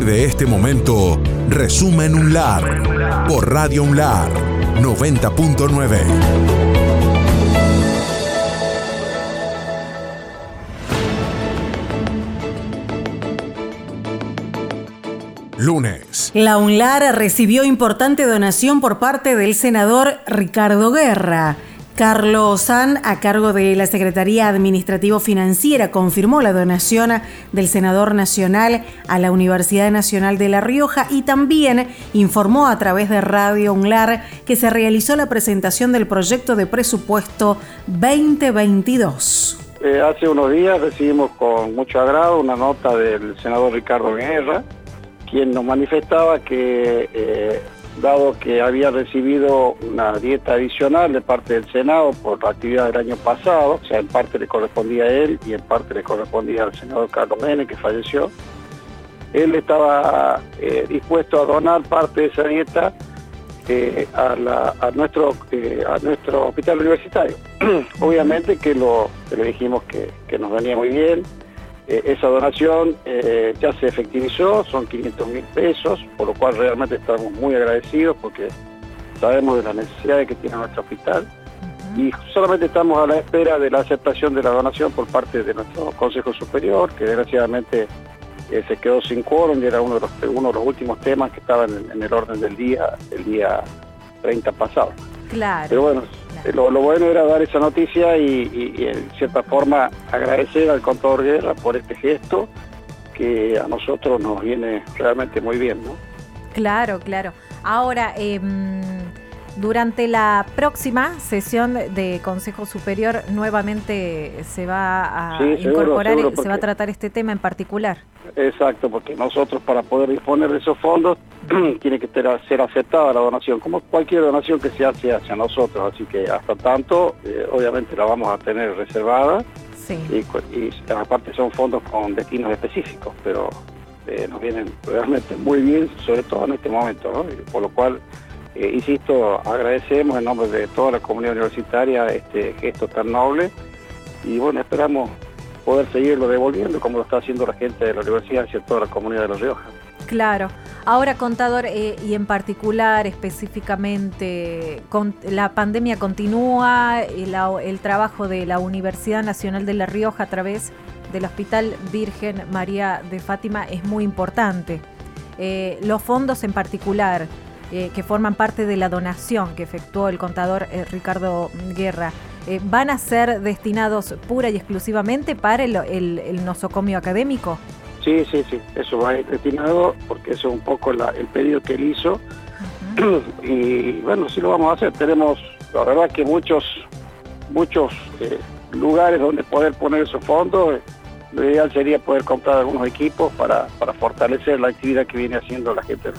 de este momento, Resumen UNLAR por Radio UNLAR 90.9. Lunes. La UNLAR recibió importante donación por parte del senador Ricardo Guerra. Carlos San, a cargo de la Secretaría Administrativo Financiera, confirmó la donación del senador nacional a la Universidad Nacional de La Rioja y también informó a través de Radio UNLAR que se realizó la presentación del proyecto de presupuesto 2022. Eh, hace unos días recibimos con mucho agrado una nota del senador Ricardo Guerra, quien nos manifestaba que eh, dado que había recibido una dieta adicional de parte del Senado por la actividad del año pasado, o sea, en parte le correspondía a él y en parte le correspondía al senador Carlos Menem, que falleció, él estaba eh, dispuesto a donar parte de esa dieta eh, a, nuestro, eh, a nuestro hospital universitario. Obviamente que, le dijimos que, que nos venía muy bien, eh, esa donación eh, ya se efectivizó, son 500 mil pesos, por lo cual realmente estamos muy agradecidos porque sabemos de las necesidades que tiene nuestro hospital y solamente estamos a la espera de la aceptación de la donación por parte de nuestro Consejo Superior, que desgraciadamente eh, se quedó sin quórum y era uno de los, uno de los últimos temas que estaban en, el orden del día, el día 30 pasado. Claro. Pero bueno, eh, lo, bueno era dar esa noticia y, en cierta forma agradecer al contador Guerra por este gesto que a nosotros nos viene realmente muy bien, ¿no? Claro, claro. Ahora, em, durante la próxima sesión de Consejo Superior nuevamente se va a incorporar, y se va a tratar este tema en particular. Exacto, porque nosotros para poder disponer de esos fondos tiene que ser aceptada la donación, como cualquier donación que se hace hacia nosotros, así que hasta tanto eh, obviamente la vamos a tener reservada. Y, aparte son fondos con destinos específicos, pero eh, nos vienen realmente muy bien, sobre todo en este momento, por lo cual, eh, insisto, agradecemos en nombre de toda la comunidad universitaria este gesto tan noble y bueno, esperamos poder seguirlo devolviendo como lo está haciendo la gente de la universidad hacia toda la comunidad de La Rioja. Claro. Ahora, contador, eh, y en particular, específicamente, la pandemia continúa, el, el, trabajo de la Universidad Nacional de La Rioja a través del Hospital Virgen María de Fátima es muy importante. Eh, los fondos en particular, eh, que forman parte de la donación que efectuó el contador Ricardo Guerra, eh, van a ser destinados pura y exclusivamente para el, nosocomio académico? Sí, sí, sí, eso va a ir destinado porque eso es un poco el pedido que él hizo. Y bueno, sí lo vamos a hacer. Tenemos, la verdad que muchos, muchos eh, lugares donde poder poner esos fondos. Lo ideal sería poder comprar algunos equipos para, para fortalecer la actividad que viene haciendo la gente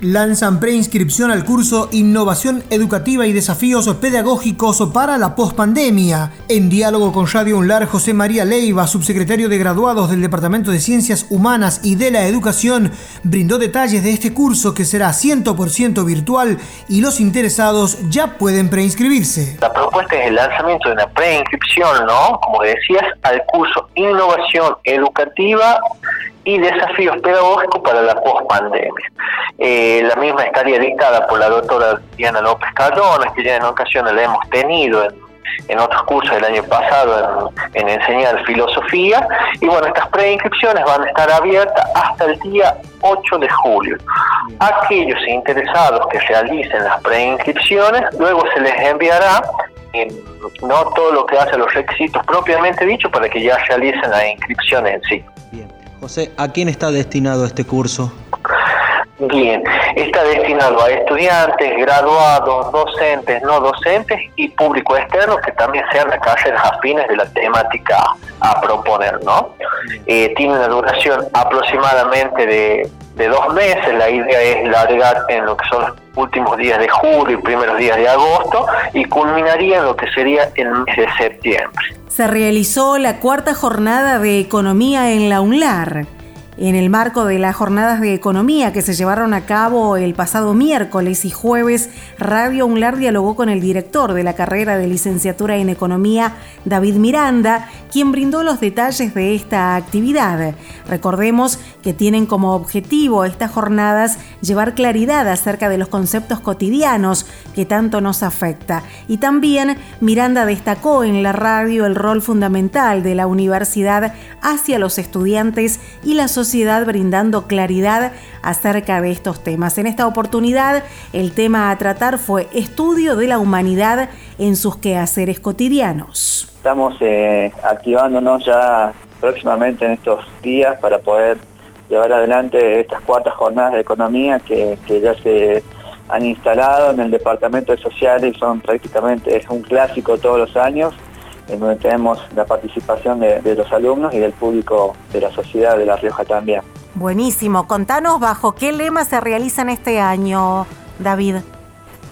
Lanzan preinscripción al curso Innovación Educativa y Desafíos Pedagógicos para la Postpandemia. En diálogo con Radio Unlar, José María Leiva, subsecretario de graduados del Departamento de Ciencias Humanas y de la Educación, brindó detalles de este curso que será 100% virtual y los interesados ya pueden preinscribirse. La propuesta es el lanzamiento de una preinscripción, ¿no? Como decías, al curso Innovación educativa y desafíos pedagógicos para la pospandemia. Eh, la misma estaría dictada por la doctora Diana López Caldones, que ya en ocasiones la hemos tenido en, otros cursos del año pasado en, enseñar filosofía. Y bueno, estas preinscripciones van a estar abiertas hasta el día 8 de julio. Aquellos interesados que realicen las preinscripciones, luego se les enviará no todo lo que hace los requisitos propiamente dicho para que ya realicen la inscripción en sí. Bien. José, ¿a quién está destinado este curso? Bien, está destinado a estudiantes, graduados, docentes, no docentes y público externo que también sean las carreras afines de la temática a proponer, ¿no? Eh, tiene una duración aproximadamente de, de dos meses, la idea es largar en lo que son los últimos días de julio y primeros días de agosto y culminaría en lo que sería el mes de septiembre. Se realizó la cuarta jornada de economía en la UNLAR En el marco de las jornadas de economía que se llevaron a cabo el pasado miércoles y jueves, Radio UNLAR dialogó con el director de la carrera de licenciatura en economía, David Miranda, quien brindó los detalles de esta actividad. Recordemos que tienen como objetivo estas jornadas llevar claridad acerca de los conceptos cotidianos que tanto nos afecta. Y también Miranda destacó en la radio el rol fundamental de la universidad hacia los estudiantes y la sociedad brindando claridad acerca de estos temas. En esta oportunidad, el tema a tratar fue estudio de la humanidad en sus quehaceres cotidianos. Estamos eh, activándonos ya próximamente en estos días para poder llevar adelante estas cuartas jornadas de economía que, ya se han instalado en el Departamento de Sociales y son prácticamente, un clásico todos los años en donde tenemos la participación de, los alumnos y del público de la sociedad de La Rioja también. Buenísimo, contanos bajo qué lema se realizan este año, David.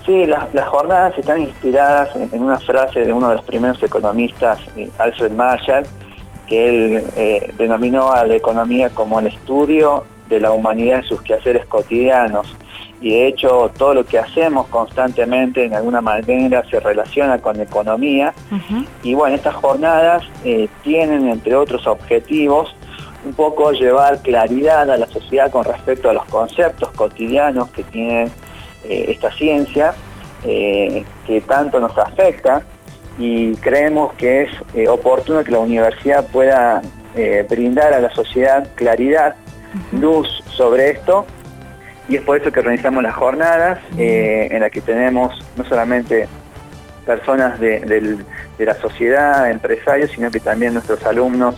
Sí, las, jornadas están inspiradas en, una frase de uno de los primeros economistas, eh, Alfred Marshall, que él eh, denominó a la economía como el estudio de la humanidad en sus quehaceres cotidianos y de hecho todo lo que hacemos constantemente en alguna manera se relaciona con economía. Y bueno, estas jornadas eh, tienen entre otros objetivos un poco llevar claridad a la sociedad con respecto a los conceptos cotidianos que tiene eh, esta ciencia eh, que tanto nos afecta y creemos que es oportuno que la universidad pueda brindar a la sociedad claridad, luz sobre esto y es por eso que organizamos las jornadas eh, en las que tenemos no solamente personas de, la sociedad, empresarios, sino que también nuestros alumnos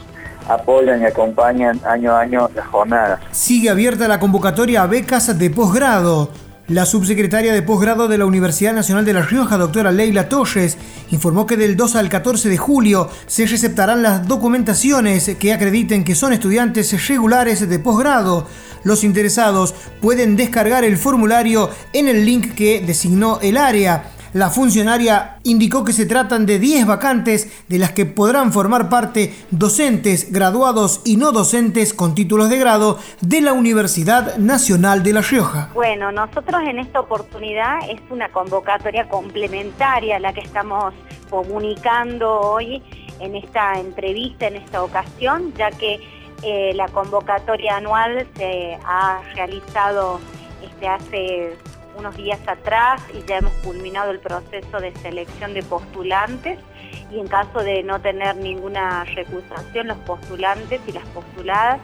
apoyan y acompañan año a año las jornadas. Sigue abierta la convocatoria a becas de posgrado. La subsecretaria de posgrado de la Universidad Nacional de La Rioja, doctora Leila Torres, informó que del 2 al 14 de julio se receptarán las documentaciones que acrediten que son estudiantes regulares de posgrado. Los interesados pueden descargar el formulario en el link que designó el área. La funcionaria indicó que se tratan de 10 vacantes de las que podrán formar parte docentes, graduados y no docentes con títulos de grado de la Universidad Nacional de La Rioja. Bueno, nosotros en esta oportunidad es una convocatoria complementaria la que estamos comunicando hoy en esta entrevista, en esta ocasión, ya que eh, la convocatoria anual se ha realizado este, hace unos días atrás y ya hemos culminado el proceso de selección de postulantes y en caso de no tener ninguna recusación, los postulantes y las postuladas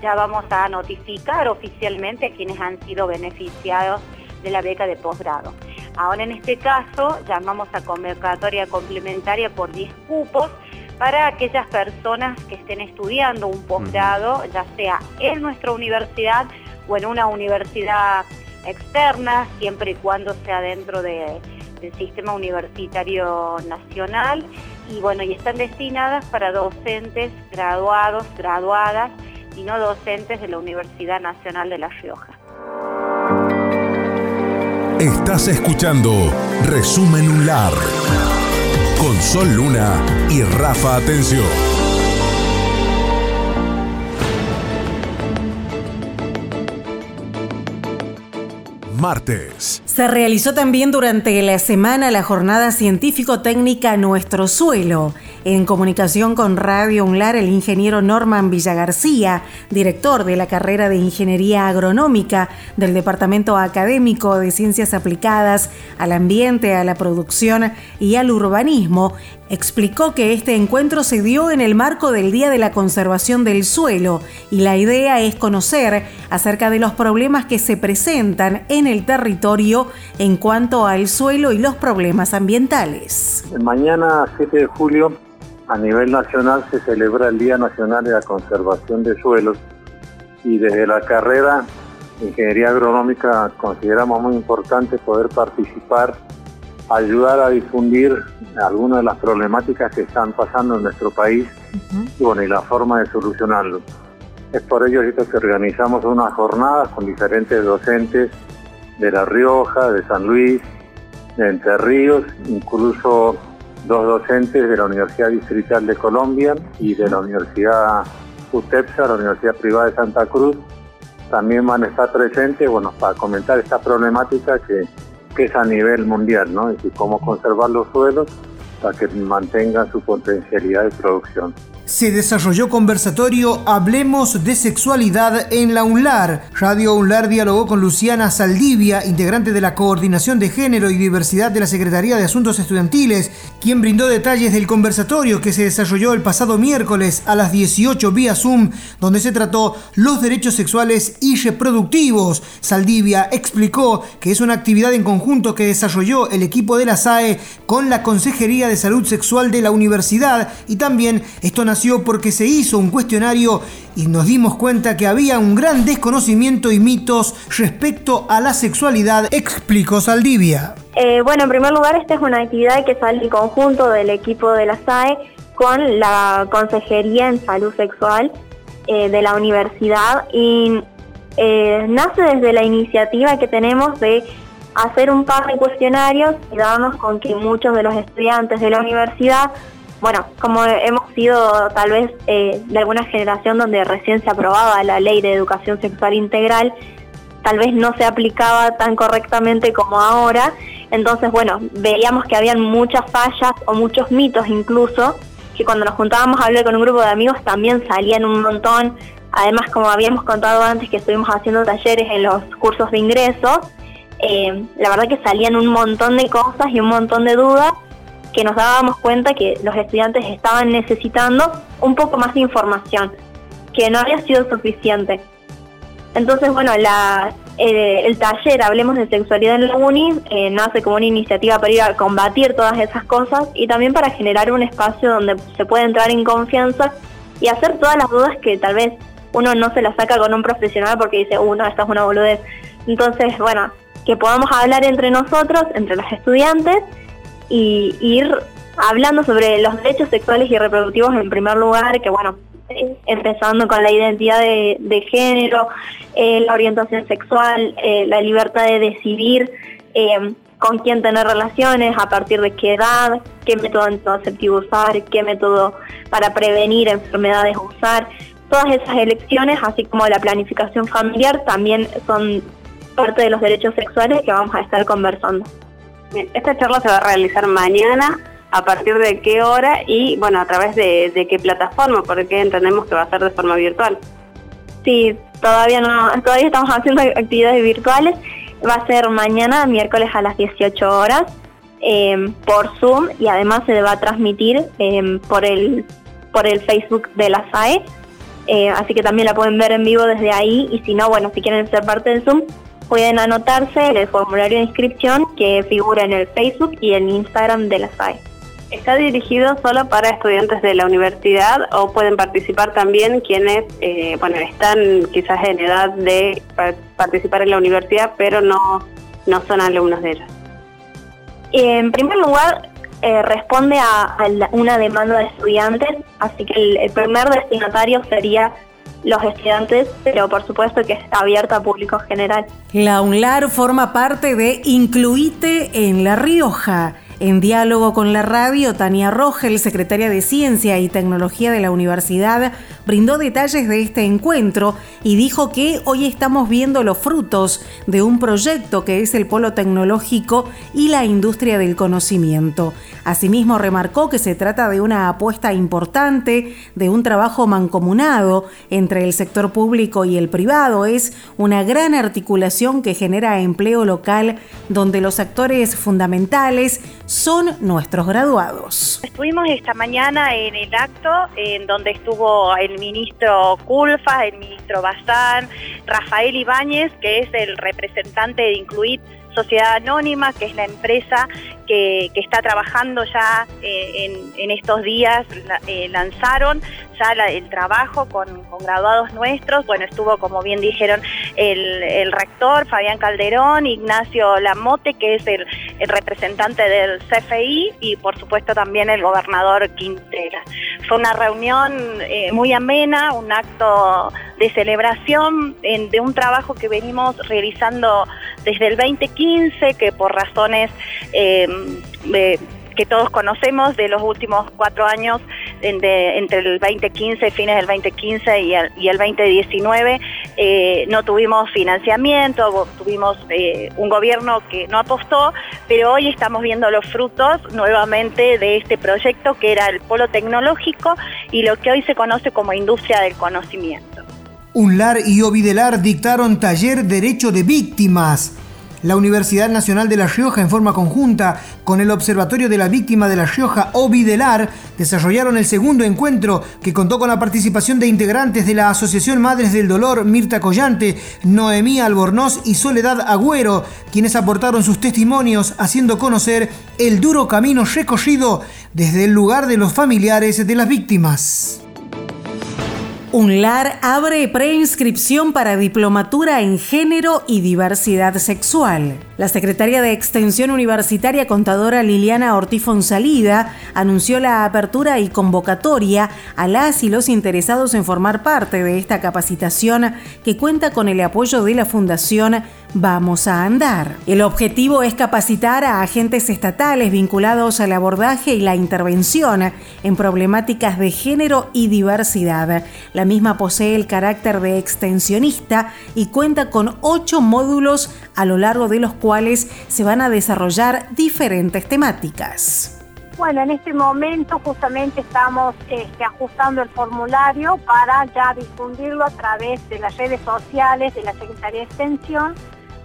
ya vamos a notificar oficialmente a quienes han sido beneficiados de la beca de posgrado. Ahora en este caso llamamos a convocatoria complementaria por 10 cupos para aquellas personas que estén estudiando un posgrado, ya sea en nuestra universidad o en una universidad externa, siempre y cuando sea dentro del sistema universitario nacional. Y bueno, y están destinadas para docentes graduados, graduadas y no docentes de la Universidad Nacional de La Rioja. Estás escuchando Resumen UNLAR con Sol Luna y Rafa Atención. Martes. Se realizó también durante la semana la jornada científico-técnica Nuestro Suelo. En comunicación con Radio UNLAR, el ingeniero Norman Villagarcía, director de la carrera de Ingeniería Agronómica del Departamento Académico de Ciencias Aplicadas al Ambiente, a la Producción y al Urbanismo, explicó que este encuentro se dio en el marco del Día de la Conservación del Suelo y la idea es conocer acerca de los problemas que se presentan en el territorio en cuanto al suelo y los problemas ambientales. Mañana 7 de julio a nivel nacional se celebra el Día Nacional de la Conservación de Suelos y desde la carrera de Ingeniería Agronómica consideramos muy importante poder participar ayudar a difundir algunas de las problemáticas que están pasando en nuestro país y bueno, y la forma de solucionarlo. Es por ello que organizamos unas jornadas con diferentes docentes de La Rioja, de San Luis, de Entre Ríos, incluso dos docentes de la Universidad Distrital de Colombia y de la Universidad UTEPSA, la Universidad Privada de Santa Cruz, también van a estar presentes, bueno, para comentar esta problemática que, es a nivel mundial, ¿no? Es decir, cómo conservar los suelos para que mantengan su potencialidad de producción se desarrolló conversatorio Hablemos de Sexualidad en la UNLAR. Radio UNLAR dialogó con Luciana Saldivia, integrante de la Coordinación de Género y Diversidad de la Secretaría de Asuntos Estudiantiles, quien brindó detalles del conversatorio que se desarrolló el pasado miércoles a las 18 vía Zoom, donde se trató los derechos sexuales y reproductivos. Saldivia explicó que es una actividad en conjunto que desarrolló el equipo de la SAE con la Consejería de Salud Sexual de la Universidad y también esto nació porque se hizo un cuestionario y nos dimos cuenta que había un gran desconocimiento y mitos respecto a la sexualidad, explicó Saldivia. Eh, bueno, en primer lugar, esta es una actividad que sale en conjunto del equipo de la SAE con la Consejería en Salud Sexual eh, de la universidad y eh, nace desde la iniciativa que tenemos de hacer un par de cuestionarios y darnos con que muchos de los estudiantes de la universidad bueno, como hemos sido tal vez eh, de alguna generación donde recién se aprobaba la ley de educación sexual integral, tal vez no se aplicaba tan correctamente como ahora. Entonces, bueno, veíamos que habían muchas fallas o muchos mitos incluso, que cuando nos juntábamos a hablar con un grupo de amigos también salían un montón. Además, como habíamos contado antes que estuvimos haciendo talleres en los cursos de ingreso, eh, la verdad que salían un montón de cosas y un montón de dudas que nos dábamos cuenta que los estudiantes estaban necesitando un poco más de información, que no había sido suficiente. Entonces, bueno, la, eh, el taller Hablemos de Sexualidad en la UNI eh, nace como una iniciativa para ir a combatir todas esas cosas y también para generar un espacio donde se puede entrar en confianza y hacer todas las dudas que tal vez uno no se las saca con un profesional porque dice, uno, uh, esta es una boludez. Entonces, bueno, que podamos hablar entre nosotros, entre los estudiantes, y ir hablando sobre los derechos sexuales y reproductivos en primer lugar, que bueno, eh, empezando con la identidad de, género, eh, la orientación sexual, eh, la libertad de decidir con quién tener relaciones, a partir de qué edad, qué método anticonceptivo usar, qué método para prevenir enfermedades usar. Todas esas elecciones, así como la planificación familiar, también son parte de los derechos sexuales que vamos a estar conversando. Esta charla se va a realizar mañana, a partir de qué hora y, bueno, a través de, qué plataforma, porque entendemos que va a ser de forma virtual. Sí, todavía no, todavía estamos haciendo actividades virtuales. Va a ser mañana, miércoles a las 18 horas, em, por Zoom y además se va a transmitir em, por el por el Facebook de la SAE. Eh, así que también la pueden ver en vivo desde ahí y si no, bueno, si quieren ser parte del Zoom, pueden anotarse en el formulario de inscripción que figura en el Facebook y en Instagram de la SAE. ¿Está dirigido solo para estudiantes de la universidad o pueden participar también quienes eh, bueno, están quizás en edad de participar en la universidad pero no, no son alumnos de ella? En primer lugar, eh, responde a, una demanda de estudiantes, así que el primer destinatario sería los estudiantes, pero por supuesto que está abierta a público general. La UNLAR forma parte de Incluite en La Rioja en diálogo con la radio, Tania Rogel, secretaria de Ciencia y Tecnología de la universidad, brindó detalles de este encuentro y dijo que hoy estamos viendo los frutos de un proyecto que es el Polo Tecnológico y la Industria del Conocimiento. Asimismo, remarcó que se trata de una apuesta importante, de un trabajo mancomunado entre el sector público y el privado. Es una gran articulación que genera empleo local donde los actores fundamentales son nuestros graduados. Estuvimos esta mañana en el acto en donde estuvo el ministro Culfa, el ministro Bazán, Rafael Ibáñez, que es el representante de Incluir Sociedad Anónima, que es la empresa que, está trabajando ya eh, en, estos días, eh, lanzaron ya el trabajo con, graduados nuestros. Bueno, estuvo, como bien dijeron, el, rector Fabián Calderón, Ignacio Lamote, que es el, representante del CFI, y por supuesto también el gobernador Quintela. Fue una reunión eh, muy amena, un acto de celebración de un trabajo que venimos realizando desde el 2015, que por razones que todos conocemos de los últimos cuatro años entre el 2015, fines del 2015 y el, y el 2019, eh, no tuvimos financiamiento, tuvimos eh, un gobierno que no apostó, pero hoy estamos viendo los frutos nuevamente de este proyecto que era el polo tecnológico y lo que hoy se conoce como industria del conocimiento. UNLAR y Ovidelar dictaron taller Derecho de Víctimas. La Universidad Nacional de La Rioja, en forma conjunta con el Observatorio de la Víctima de La Rioja, Ovidelar, desarrollaron el segundo encuentro que contó con la participación de integrantes de la Asociación Madres del Dolor, Mirta Collante, Noemí Albornoz y Soledad Agüero, quienes aportaron sus testimonios haciendo conocer el duro camino recorrido desde el lugar de los familiares de las víctimas. UNLAR abre preinscripción para diplomatura en género y diversidad sexual. La secretaria de Extensión Universitaria contadora Liliana Ortiz Fonsalida anunció la apertura y convocatoria a las y los interesados en formar parte de esta capacitación que cuenta con el apoyo de la Fundación Vamos a Andar. El objetivo es capacitar a agentes estatales vinculados al abordaje y la intervención en problemáticas de género y diversidad. La misma posee el carácter de extensionista y cuenta con ocho módulos a lo largo de los cuales se van a desarrollar diferentes temáticas. Bueno, en este momento justamente estamos este, ajustando el formulario para ya difundirlo a través de las redes sociales de la Secretaría de Extensión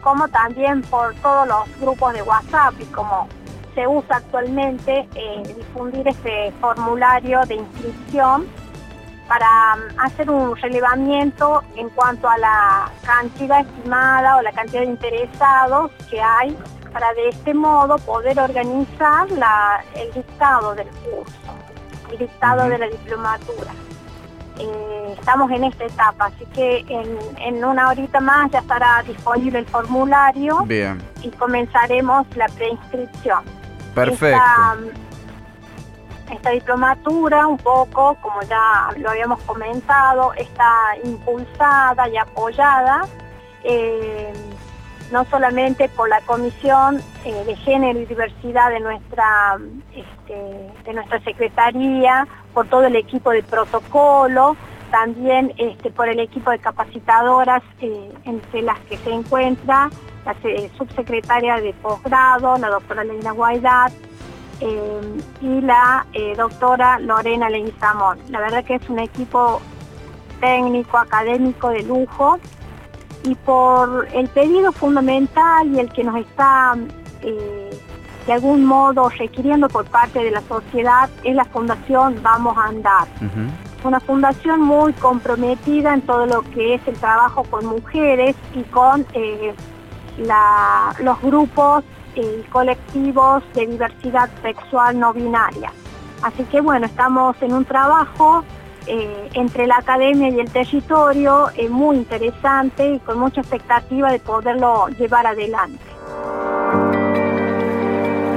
como también por todos los grupos de WhatsApp y como se usa actualmente eh, difundir este formulario de inscripción para mm, hacer un relevamiento en cuanto a la cantidad estimada o la cantidad de interesados que hay para de este modo poder organizar el dictado del curso, el dictado de la diplomatura. Eh, estamos en esta etapa, así que en, una horita más ya estará disponible el formulario y comenzaremos la preinscripción. Perfecto. Esta, diplomatura, un poco, como ya lo habíamos comentado, está impulsada y apoyada eh, no solamente por la Comisión eh, de Género y Diversidad de nuestra, este, de nuestra Secretaría, por todo el equipo de protocolo, también este, por el equipo de capacitadoras eh, entre las que se encuentra la subsecretaria de posgrado, la doctora Leina Guaidat, eh, y la eh, doctora Lorena Leguizamón. La verdad que es un equipo técnico, académico de lujo, y por el pedido fundamental y el que nos está de algún modo requiriendo por parte de la sociedad es la Fundación Vamos a Andar. Una fundación muy comprometida en todo lo que es el trabajo con mujeres y con eh, los grupos y colectivos de diversidad sexual no binaria. Así que bueno, estamos en un trabajo eh, entre la academia y el territorio eh, muy interesante y con mucha expectativa de poderlo llevar adelante.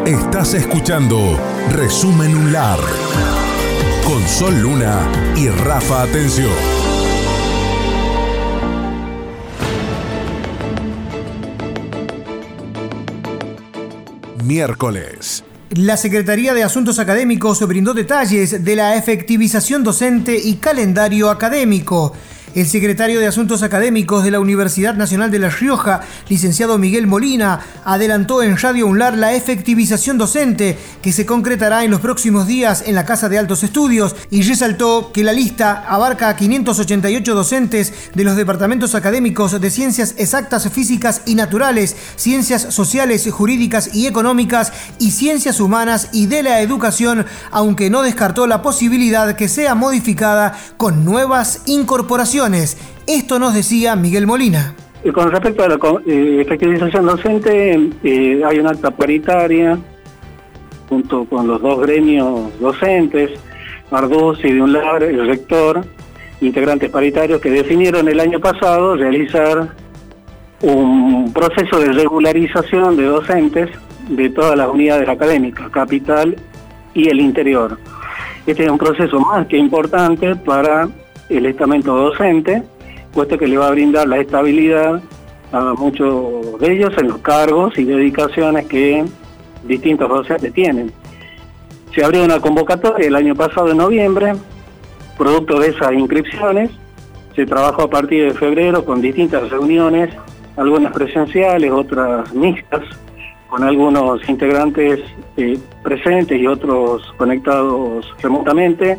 Estás escuchando Resumen UNLAR con Sol Luna y Rafa Atención. Miércoles. La Secretaría de Asuntos Académicos brindó detalles de la efectivización docente y calendario académico. El secretario de Asuntos Académicos de la Universidad Nacional de La Rioja, licenciado Miguel Molina, adelantó en Radio UNLAR la efectivización docente que se concretará en los próximos días en la Casa de Altos Estudios y resaltó que la lista abarca a 588 docentes de los departamentos académicos de Ciencias Exactas, Físicas y Naturales, Ciencias Sociales, Jurídicas y Económicas y Ciencias Humanas y de la Educación, aunque no descartó la posibilidad que sea modificada con nuevas incorporaciones. Esto nos decía Miguel Molina. con respecto a la eh, efectivización docente, eh, hay una acta paritaria junto con los dos gremios docentes, Arduz y de un lado el rector, integrantes paritarios que definieron el año pasado realizar un proceso de regularización de docentes de todas las unidades académicas, capital y el interior. Este es un proceso más que importante para el estamento docente, puesto que le va a brindar la estabilidad a muchos de ellos en los cargos y dedicaciones que distintos docentes tienen. Se abrió una convocatoria el año pasado en noviembre, producto de esas inscripciones. Se trabajó a partir de febrero con distintas reuniones, algunas presenciales, otras mixtas, con algunos integrantes eh, presentes y otros conectados remotamente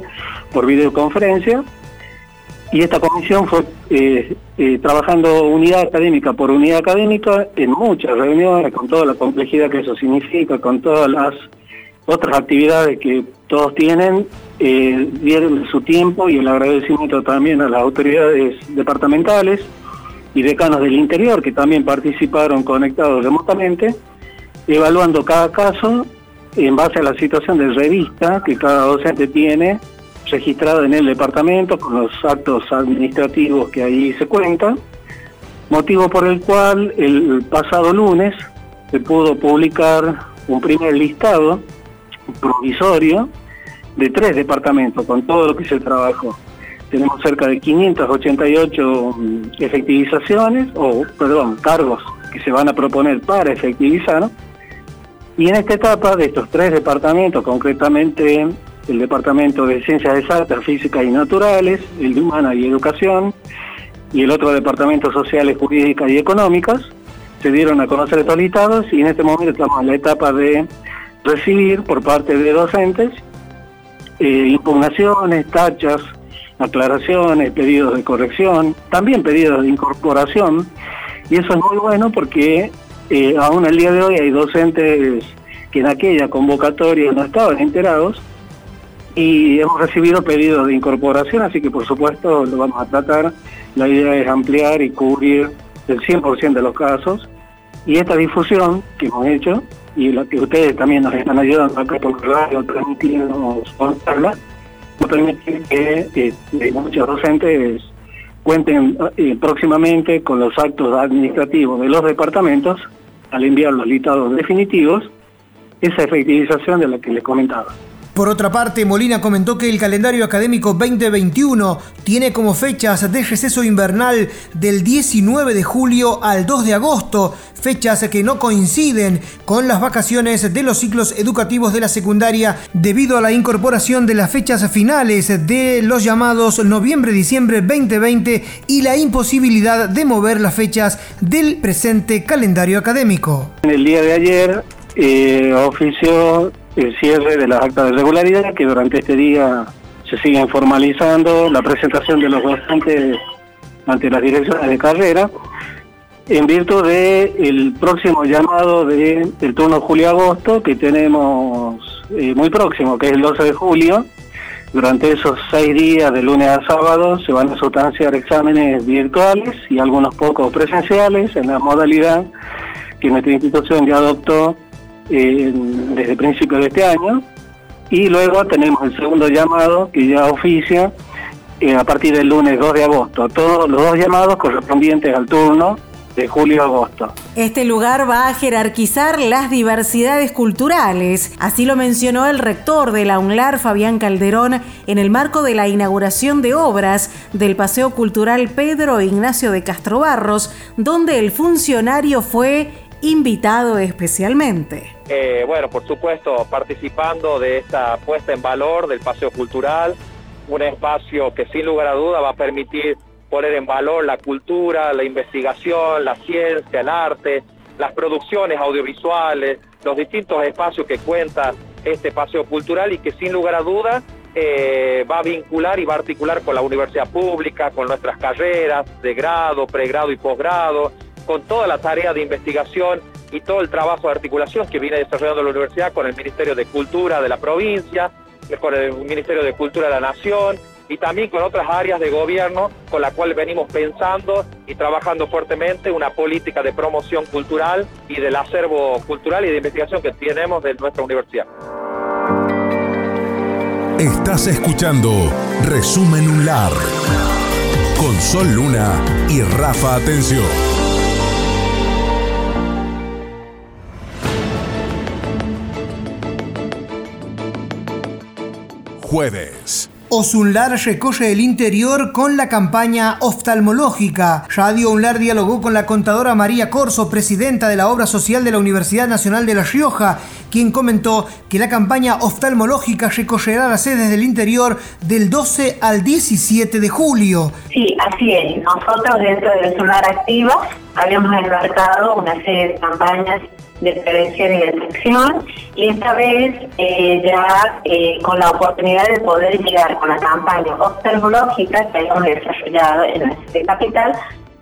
por videoconferencia. Y esta comisión fue eh, eh, trabajando unidad académica por unidad académica en muchas reuniones, con toda la complejidad que eso significa, con todas las otras actividades que todos tienen, dieron su tiempo y el agradecimiento también a las autoridades departamentales y decanos del interior que también participaron conectados remotamente evaluando cada caso en base a la situación de revista que cada docente tiene registrado en el departamento con los actos administrativos que ahí se cuentan, motivo por el cual el pasado lunes se pudo publicar un primer listado provisorio de tres departamentos con todo lo que se trabajó. Tenemos cerca de 588 mm, efectivizaciones, o perdón, cargos que se van a proponer para efectivizar, y en esta etapa de estos tres departamentos, concretamente el Departamento de Ciencias Exactas, Físicas y Naturales, el de Humana y Educación, y el otro Departamento Sociales, Jurídicas y Económicas, se dieron a conocer estos y en este momento estamos en la etapa de recibir por parte de docentes eh, impugnaciones, tachas, aclaraciones, pedidos de corrección, también pedidos de incorporación, y eso es muy bueno porque eh, aún el día de hoy hay docentes que en aquella convocatoria no estaban enterados y hemos recibido pedidos de incorporación, así que por supuesto lo vamos a tratar. La idea es ampliar y cubrir el 100% de los casos y esta difusión que hemos hecho y la que ustedes también nos están ayudando acá por radio, transmitiéndonos contarla, nos permite que eh, muchos docentes cuenten eh, próximamente con los actos administrativos de los departamentos al enviar los listados definitivos, esa efectivización de la que les comentaba. Por otra parte, Molina comentó que el calendario académico 2021 tiene como fechas de receso invernal del 19 de julio al 2 de agosto, fechas que no coinciden con las vacaciones de los ciclos educativos de la secundaria debido a la incorporación de las fechas finales de los llamados noviembre-diciembre 2020 y la imposibilidad de mover las fechas del presente calendario académico. En el día de ayer, eh, ofició el cierre de las actas de regularidad que durante este día se siguen formalizando, la presentación de los docentes ante las direcciones de carrera, en virtud del el próximo llamado del turno julio-agosto que tenemos eh, muy próximo, que es el 12 de julio. Durante esos seis días, de lunes a sábado, se van a sustanciar exámenes virtuales y algunos pocos presenciales en la modalidad que nuestra institución ya adoptó desde principios de este año. Y luego tenemos el segundo llamado que ya oficia eh, a partir del lunes 2 de agosto. Todos los dos llamados correspondientes al turno de julio-agosto. Este lugar va a jerarquizar las diversidades culturales, así lo mencionó el rector de la UNLAR, Fabián Calderón, en el marco de la inauguración de obras del Paseo Cultural Pedro Ignacio de Castro Barros, donde el funcionario fue invitado especialmente. Eh, bueno, por supuesto, participando de esta puesta en valor del Paseo Cultural, un espacio que sin lugar a duda va a permitir poner en valor la cultura, la investigación, la ciencia, el arte, las producciones audiovisuales, los distintos espacios que cuenta este paseo cultural y que sin lugar a duda eh, va a vincular y va a articular con la universidad pública, con nuestras carreras de grado, pregrado y posgrado, con toda la tarea de investigación y todo el trabajo de articulación que viene desarrollando la universidad con el Ministerio de Cultura de la provincia, con el Ministerio de Cultura de la Nación y también con otras áreas de gobierno con la cual venimos pensando y trabajando fuertemente una política de promoción cultural y del acervo cultural y de investigación que tenemos de nuestra universidad. Estás escuchando Resumen UNLAR con Sol Luna y Rafa Atención. Jueves. Osunlar recoge el interior con la campaña oftalmológica. Radio Unlar dialogó con la contadora María Corso, presidenta de la obra social de la Universidad Nacional de La Rioja, quien comentó que la campaña oftalmológica recorrerá las sedes del interior del 12 al 17 de julio. Sí, así es. Nosotros dentro de Osunlar Activa habíamos embarcado una serie de campañas de prevención y detección y esta vez eh, ya eh, con la oportunidad de poder llegar con la campaña oftalmológica que hemos desarrollado en la capital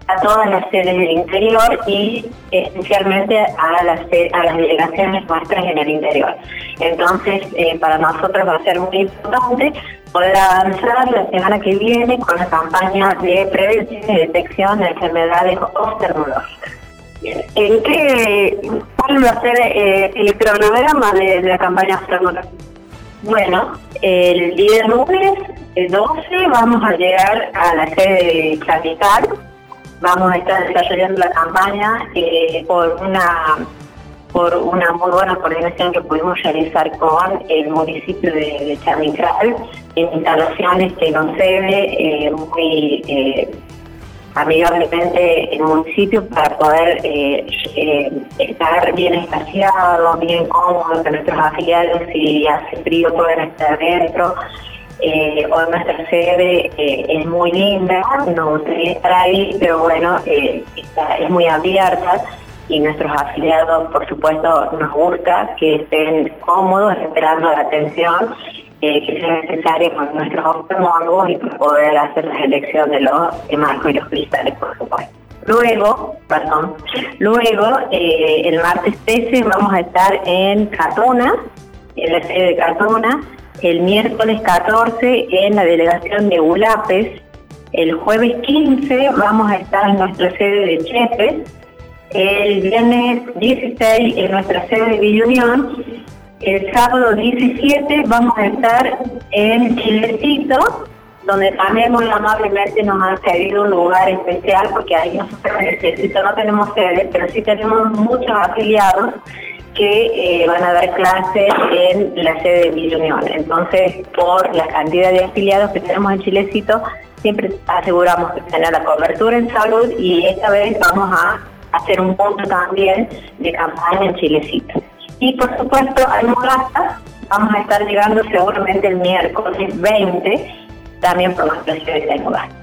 a todas las sedes del interior y especialmente a las, a las delegaciones nuestras en el interior. Entonces, eh, para nosotros va a ser muy importante poder avanzar la semana que viene con la campaña de prevención y detección de enfermedades oftalmológicas. ¿En qué, cuál va a ser eh, el cronograma de, la campaña oftalmológica? Bueno, el día lunes, el 12, vamos a llegar a la sede capital. Vamos a estar desarrollando la campaña eh, por una por una muy buena coordinación que pudimos realizar con el municipio de, de en instalaciones que nos sede eh, muy eh, amigablemente el municipio para poder eh, eh, estar bien espaciado, bien cómodo, que nuestros afiliados si hace frío pueden estar dentro. Eh, hoy nuestra sede es muy linda, no gustaría estar ahí, pero bueno, es muy abierta y nuestros afiliados, por supuesto, nos gusta que estén cómodos esperando la atención que sea necesaria con nuestros oftalmólogos y poder hacer la selección de los marcos y los cristales, por supuesto. Luego, perdón, luego eh, el martes 13 vamos a estar en Catona, en la sede de Catona, el miércoles 14 en la delegación de Ulapes, el jueves 15 vamos a estar en nuestra sede de Chepes, el viernes 16 en nuestra sede de Villa el sábado 17 vamos a estar en Chilecito, donde también muy amablemente nos han cedido un lugar especial, porque ahí nosotros en Chilecito no tenemos sede, pero sí tenemos muchos afiliados que eh, van a dar clases en la sede de Villa Entonces, por la cantidad de afiliados que tenemos en Chilecito, siempre aseguramos que tener la cobertura en salud y esta vez vamos a hacer un punto también de campaña en Chilecito. Y por supuesto, hay Morata, vamos a estar llegando seguramente el miércoles 20, también por nuestra ciudad de Almogasta.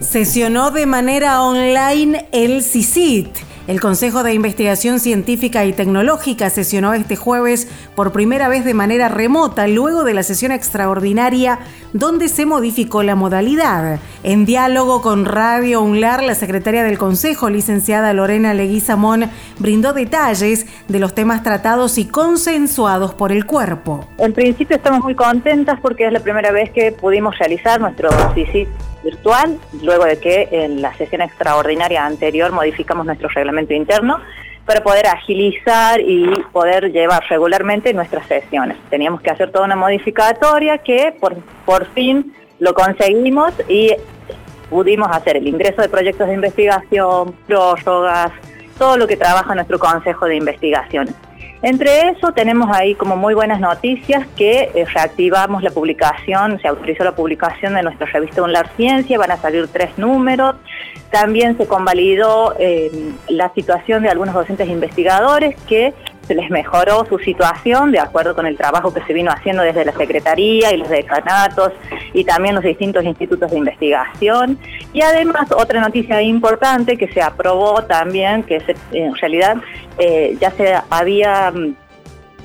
Sesionó de manera online el CICIT el Consejo de Investigación Científica y Tecnológica sesionó este jueves por primera vez de manera remota luego de la sesión extraordinaria donde se modificó la modalidad. En diálogo con Radio UNLAR, la secretaria del Consejo, licenciada Lorena Leguizamón, brindó detalles de los temas tratados y consensuados por el cuerpo. En principio estamos muy contentas porque es la primera vez que pudimos realizar nuestro CICIT virtual, luego de que en la sesión extraordinaria anterior modificamos nuestro reglamento interno para poder agilizar y poder llevar regularmente nuestras sesiones. Teníamos que hacer toda una modificatoria que por, por fin lo conseguimos y pudimos hacer el ingreso de proyectos de investigación, prórrogas, todo lo que trabaja nuestro Consejo de Investigación. Entre eso tenemos ahí como muy buenas noticias que eh, reactivamos la publicación, se autorizó la publicación de nuestra revista UNLAR Ciencia, van a salir tres números. También se convalidó eh, la situación de algunos docentes investigadores que se les mejoró su situación de acuerdo con el trabajo que se vino haciendo desde la Secretaría y los decanatos y también los distintos institutos de investigación. Y además otra noticia importante que se aprobó también, que en realidad eh, ya se había, mm,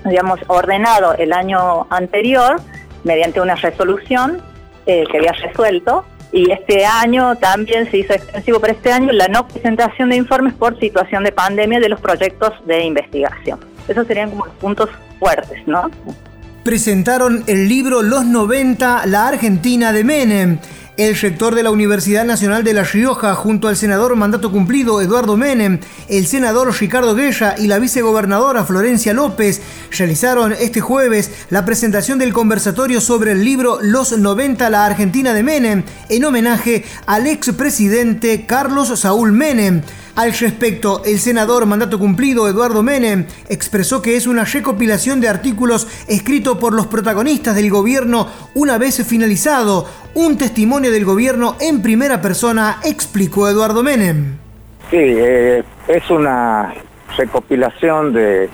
digamos, ordenado el año anterior mediante una resolución eh, que había resuelto y este año también se hizo extensivo para este año la no presentación de informes por situación de pandemia de los proyectos de investigación. Esos serían como los puntos fuertes, ¿no? Presentaron el libro Los 90, la Argentina de Menem. El rector de la Universidad Nacional de La Rioja, junto al senador mandato cumplido Eduardo Menem, el senador Ricardo Guerra y la vicegobernadora Florencia López, realizaron este jueves la presentación del conversatorio sobre el libro Los 90, la Argentina de Menem, en homenaje al expresidente Carlos Saúl Menem. Al respecto, el senador mandato cumplido Eduardo Menem expresó que es una recopilación de artículos escritos por los protagonistas del gobierno una vez finalizado, un testimonio del gobierno en primera persona, explicó Eduardo Menem. Sí, eh, es una recopilación de,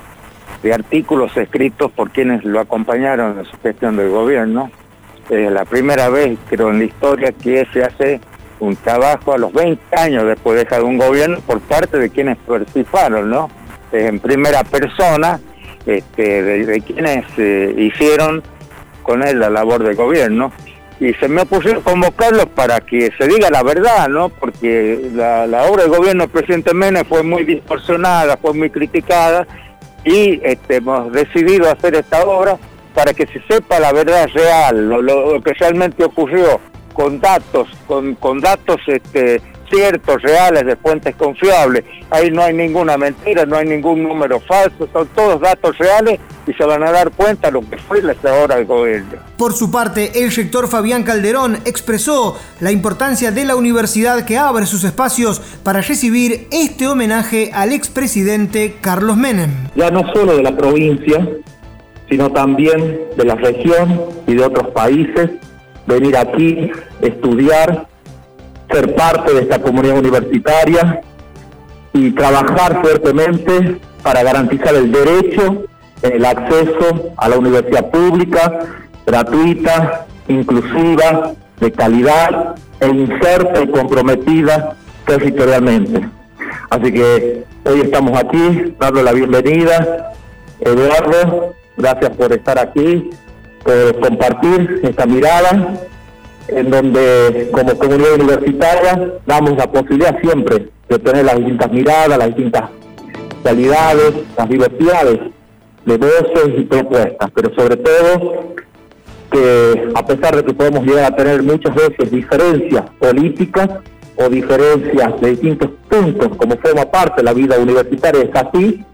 de, artículos escritos por quienes lo acompañaron en su gestión del gobierno. Es la primera vez, creo, en la historia que se hace un trabajo a los 20 años después de dejar un gobierno por parte de quienes participaron, ¿no? en primera persona, este, de, quienes eh, hicieron con él la labor de gobierno. Y se me ocurrió convocarlos para que se diga la verdad, ¿no? Porque la, obra del gobierno del presidente Menem fue muy distorsionada, fue muy criticada, y este, hemos decidido hacer esta obra para que se sepa la verdad real, lo que realmente ocurrió con datos, con, con datos este, ciertos, reales, de fuentes confiables. Ahí no hay ninguna mentira, no hay ningún número falso, son todos datos reales y se van a dar cuenta lo que fue la hora del gobierno. Por su parte, el rector Fabián Calderón expresó la importancia de la universidad que abre sus espacios para recibir este homenaje al expresidente Carlos Menem. Ya no solo de la provincia, sino también de la región y de otros países venir aquí, estudiar, ser parte de esta comunidad universitaria y trabajar fuertemente para garantizar el derecho en el acceso a la universidad pública, gratuita, inclusiva, de calidad e inserta y comprometida territorialmente. Así que hoy estamos aquí, dando la bienvenida. Eduardo, gracias por estar aquí compartir esta mirada en donde como comunidad universitaria damos la posibilidad siempre de tener las distintas miradas, las distintas realidades, las diversidades de voces y propuestas, pero sobre todo que a pesar de que podemos llegar a tener muchas veces diferencias políticas o diferencias de distintos puntos como forma parte de la vida universitaria, es así,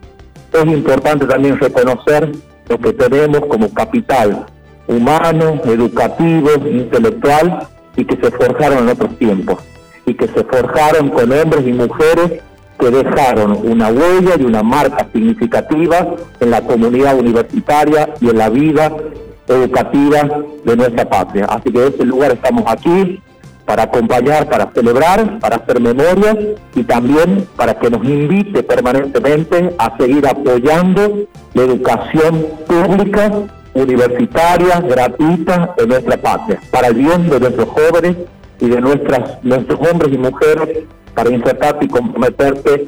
es importante también reconocer lo que tenemos como capital humano, educativo, intelectual y que se forjaron en otros tiempos y que se forjaron con hombres y mujeres que dejaron una huella y una marca significativa en la comunidad universitaria y en la vida educativa de nuestra patria. Así que en este lugar estamos aquí para acompañar, para celebrar, para hacer memoria y también para que nos invite permanentemente a seguir apoyando la educación pública universitaria, gratuita en nuestra patria, para el bien de nuestros jóvenes y de nuestras, nuestros hombres y mujeres, para insertarte y comprometerte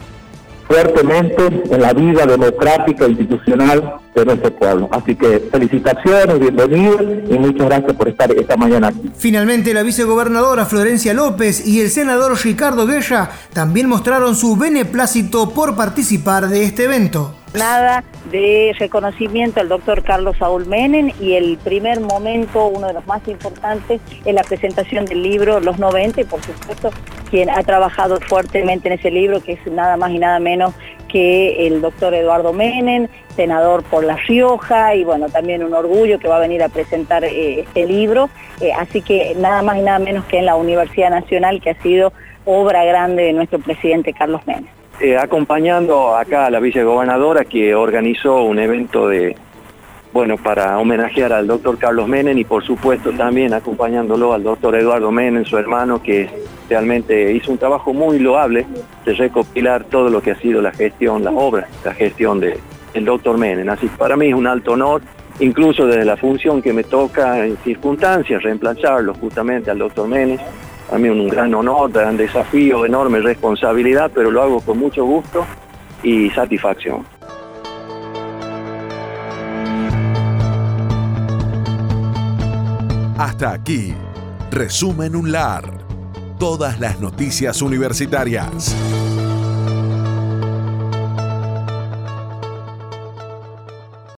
fuertemente en la vida democrática e institucional de nuestro pueblo. Así que felicitaciones, bienvenidos y muchas gracias por estar esta mañana aquí. Finalmente, la vicegobernadora Florencia López y el senador Ricardo Guerra también mostraron su beneplácito por participar de este evento nada de reconocimiento al doctor Carlos Saúl Menem y el primer momento, uno de los más importantes, es la presentación del libro Los 90 y por supuesto quien ha trabajado fuertemente en ese libro, que es nada más y nada menos que el doctor Eduardo Menem, senador por La Rioja y bueno, también un orgullo que va a venir a presentar eh, este libro. Eh, así que nada más y nada menos que en la Universidad Nacional que ha sido obra grande de nuestro presidente Carlos Menem. Eh, acompañando acá a la vicegobernadora que organizó un evento de, bueno, para homenajear al doctor Carlos Menem y por supuesto también acompañándolo al doctor Eduardo Menem, su hermano, que realmente hizo un trabajo muy loable de recopilar todo lo que ha sido la gestión, las obras, la gestión del doctor Menem. Así que para mí es un alto honor, incluso desde la función que me toca en circunstancias, reemplazarlo justamente al doctor Menem a mí un gran honor, un gran desafío, enorme responsabilidad, pero lo hago con mucho gusto y satisfacción. Hasta aquí, resumen un lar. Todas las noticias universitarias.